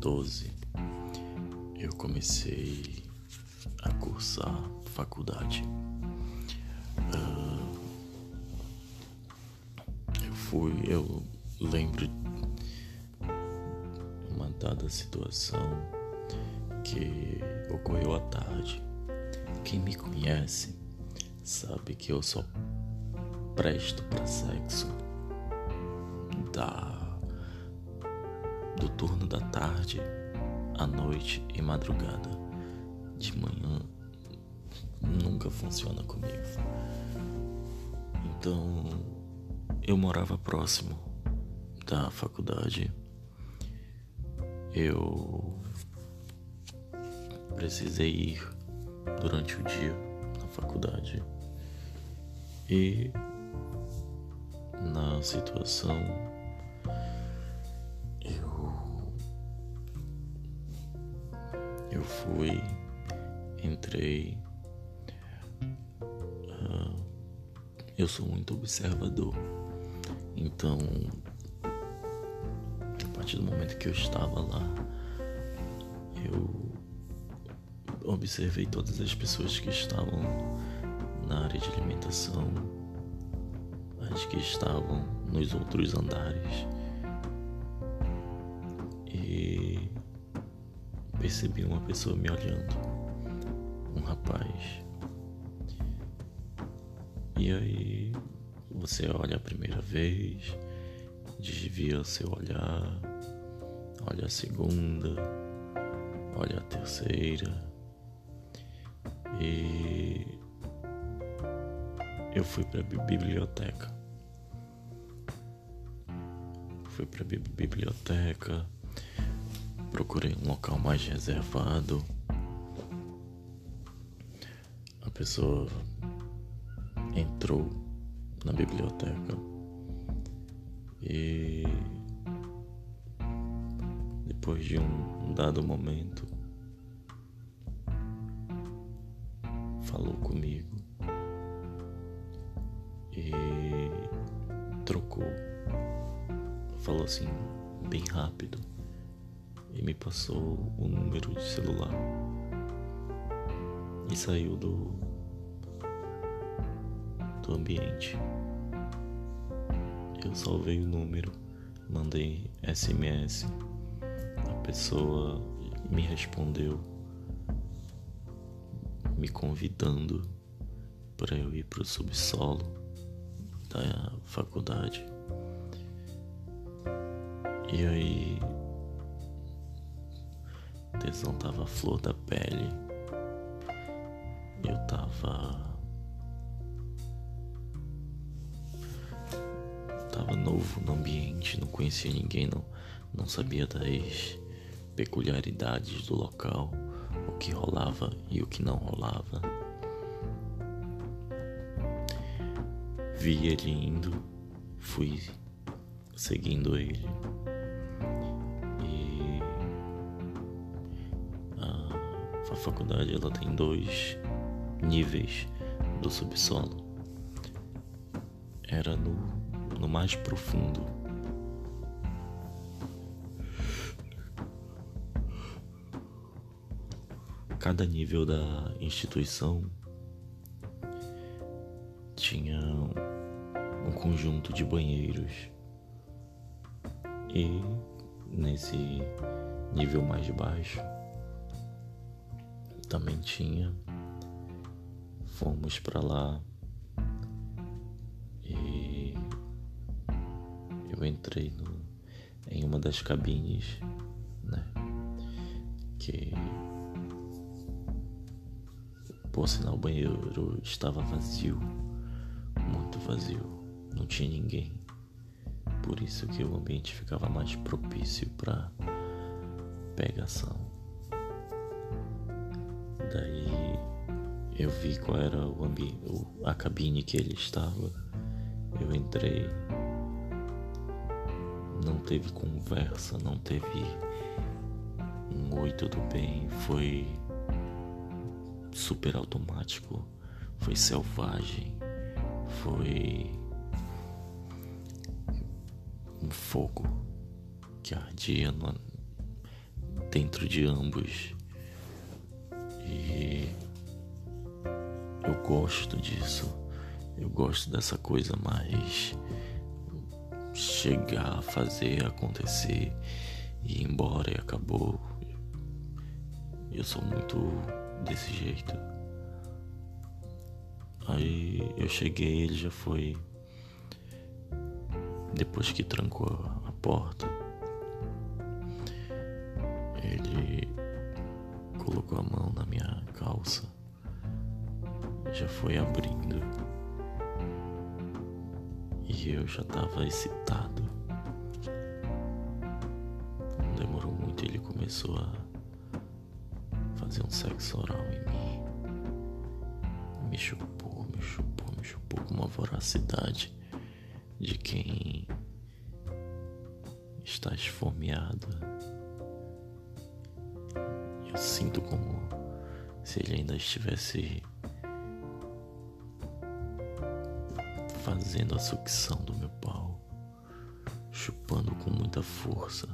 2012 eu comecei a cursar faculdade. Uh, eu fui, eu lembro uma dada situação que ocorreu à tarde. Quem me conhece sabe que eu só presto para sexo da do turno da tarde, à noite e madrugada. De manhã nunca funciona comigo. Então eu morava próximo da faculdade. Eu precisei ir durante o dia na faculdade. E na situação fui, entrei. Uh, eu sou muito observador. Então, a partir do momento que eu estava lá, eu observei todas as pessoas que estavam na área de alimentação, as que estavam nos outros andares. Percebi uma pessoa me olhando, um rapaz. E aí você olha a primeira vez, desvia seu olhar, olha a segunda, olha a terceira. E eu fui para a biblioteca. Fui para a biblioteca Procurei um local mais reservado. A pessoa entrou na biblioteca e depois de um dado momento falou comigo e trocou. Falou assim, bem rápido e me passou o número de celular e saiu do do ambiente. Eu salvei o número, mandei SMS. A pessoa me respondeu me convidando para eu ir para o subsolo da faculdade. E aí tesão tava flor da pele. Eu tava. Tava novo no ambiente, não conhecia ninguém, não, não sabia das peculiaridades do local, o que rolava e o que não rolava. Vi ele indo, fui seguindo ele. A faculdade ela tem dois níveis do subsolo. Era no, no mais profundo. Cada nível da instituição tinha um conjunto de banheiros. E nesse nível mais baixo também tinha. Fomos para lá e eu entrei no, em uma das cabines, né? Que por sinal o banheiro estava vazio, muito vazio, não tinha ninguém. Por isso que o ambiente ficava mais propício para pegação. Daí eu vi qual era o ambiente, a cabine que ele estava. Eu entrei. Não teve conversa, não teve um oi, tudo bem. Foi super automático, foi selvagem, foi um fogo que ardia no, dentro de ambos. E eu gosto disso. Eu gosto dessa coisa mais chegar, fazer acontecer e ir embora e acabou. Eu sou muito desse jeito. Aí eu cheguei, ele já foi. Depois que trancou a porta, ele colocou a mão na minha calça, já foi abrindo. E eu já tava excitado. Não demorou muito, ele começou a fazer um sexo oral em mim. Me chupou, me chupou, me chupou com uma voracidade de quem está esfomeado. Sinto como se ele ainda estivesse fazendo a sucção do meu pau, chupando com muita força.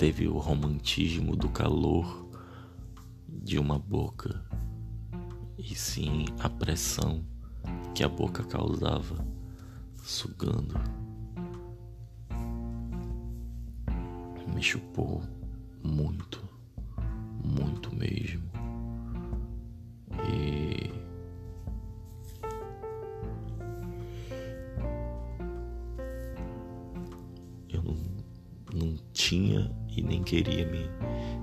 teve o romantismo do calor de uma boca, e sim a pressão que a boca causava, sugando. Me chupou muito, muito mesmo. E eu não, não tinha e nem queria me,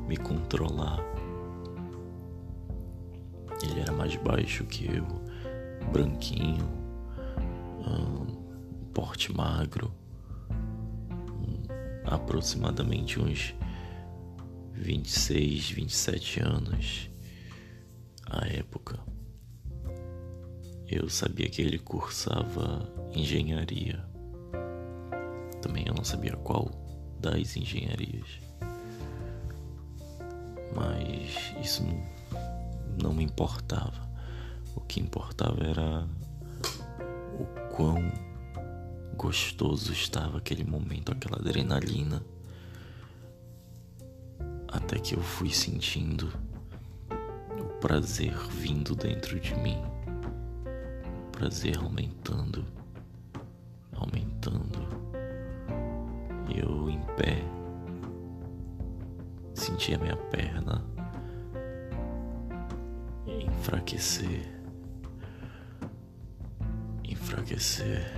me controlar. Ele era mais baixo que eu, branquinho, um, porte magro, aproximadamente uns 26, 27 anos à época. Eu sabia que ele cursava engenharia. Também eu não sabia qual das engenharias. Mas isso não, me importava. O que importava era o quão gostoso estava aquele momento, aquela adrenalina. Até que eu fui sentindo o prazer vindo dentro de mim. O prazer aumentando, aumentando eu em pé, senti a minha perna enfraquecer, enfraquecer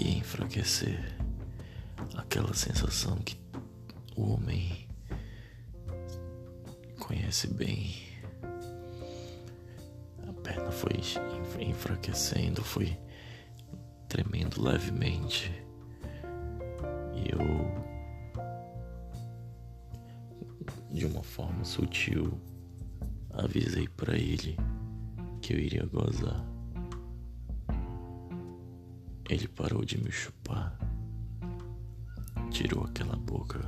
e enfraquecer. Aquela sensação que o homem conhece bem. A perna foi enfraquecendo, foi tremendo levemente eu, de uma forma sutil, avisei para ele que eu iria gozar. Ele parou de me chupar, tirou aquela boca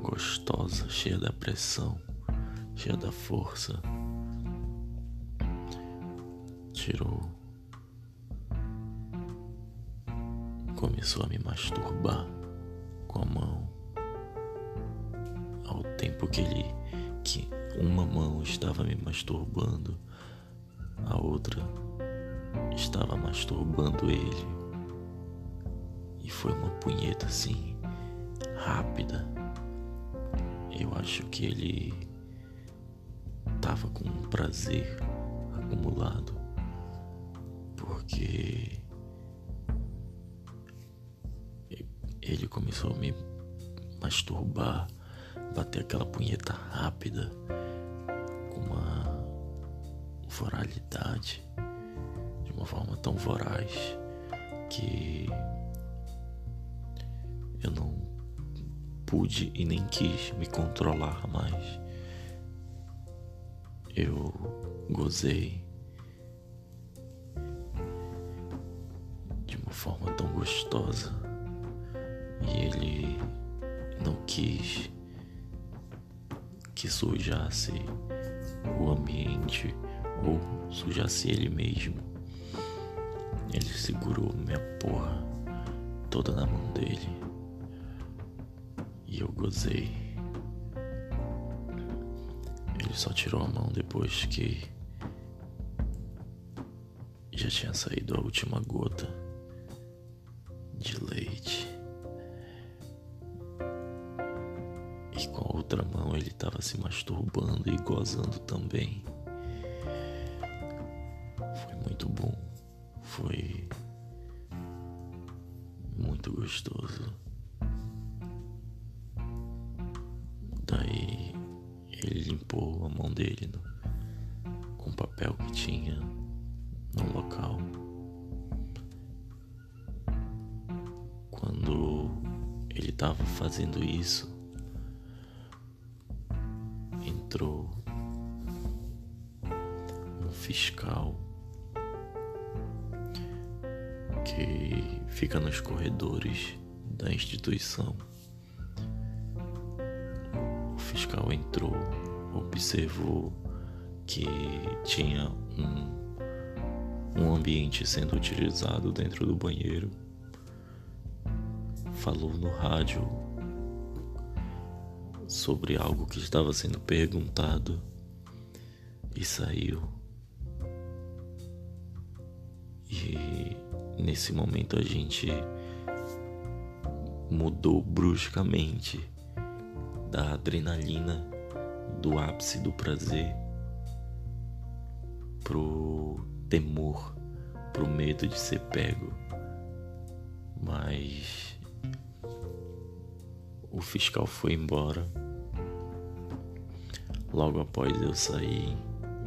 gostosa, cheia da pressão, cheia da força. Tirou começou a me masturbar com a mão. Ao tempo que ele que uma mão estava me masturbando, a outra estava masturbando ele. E foi uma punheta assim, rápida. Eu acho que ele tava com um prazer acumulado. Porque ele começou a me masturbar, bater aquela punheta rápida, com uma voralidade, de uma forma tão voraz que eu não pude e nem quis me controlar mais. Eu gozei de uma forma tão gostosa e ele não quis que sujasse o ambiente ou sujasse ele mesmo. Ele segurou minha porra toda na mão dele. E eu gozei. Ele só tirou a mão depois que já tinha saído a última gota de leite. E com a outra mão ele estava se masturbando e gozando também. Foi muito gostoso. Daí ele limpou a mão dele no, com o papel que tinha no local. Quando ele estava fazendo isso, fica nos corredores da instituição. O fiscal entrou, observou que tinha um um ambiente sendo utilizado dentro do banheiro. Falou no rádio sobre algo que estava sendo perguntado e saiu. Nesse momento a gente mudou bruscamente da adrenalina do ápice do prazer pro temor, pro medo de ser pego. Mas o fiscal foi embora. Logo após eu sair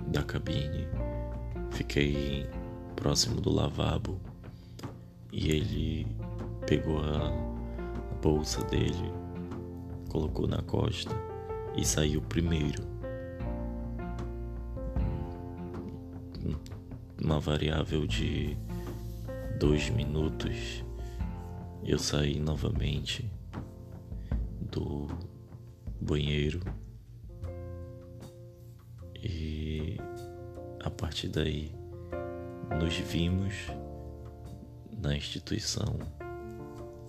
da cabine, fiquei próximo do lavabo e ele pegou a bolsa dele, colocou na costa e saiu primeiro. uma variável de dois minutos, eu saí novamente do banheiro e a partir daí nos vimos na instituição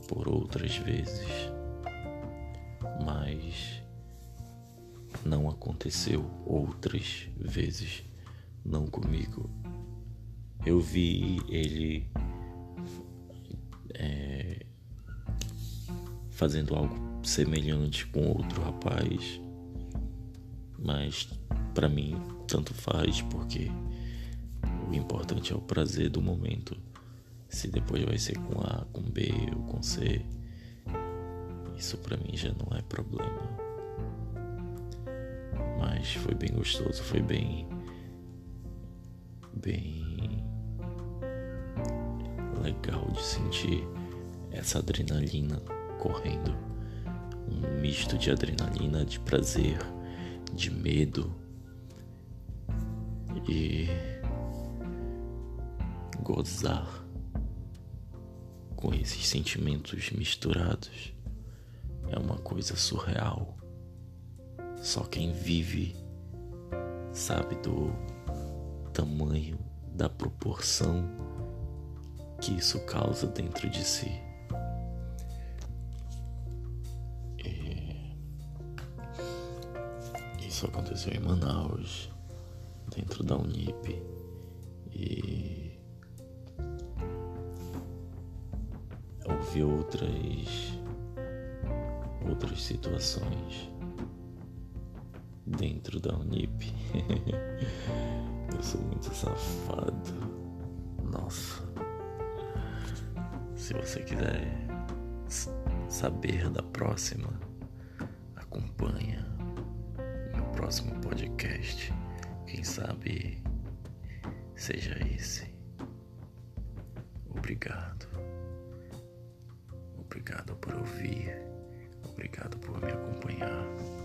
por outras vezes, mas não aconteceu outras vezes, não comigo eu vi ele é, fazendo algo semelhante com outro rapaz, mas para mim tanto faz porque o importante é o prazer do momento. Se depois vai ser com A, com B ou com C, isso para mim já não é problema. Mas foi bem gostoso, foi bem bem legal de sentir essa adrenalina correndo. Um misto de adrenalina, de prazer, de medo e gozar com esses sentimentos misturados é uma coisa surreal. Só quem vive sabe do tamanho, da proporção que isso causa dentro de si. E isso aconteceu em Manaus, dentro da Unip. E outras outras situações dentro da Unip. Eu sou muito safado. Nossa. Se você quiser saber da próxima, acompanha meu próximo podcast. Quem sabe seja esse. Obrigado. Obrigado por ouvir. Obrigado por me acompanhar.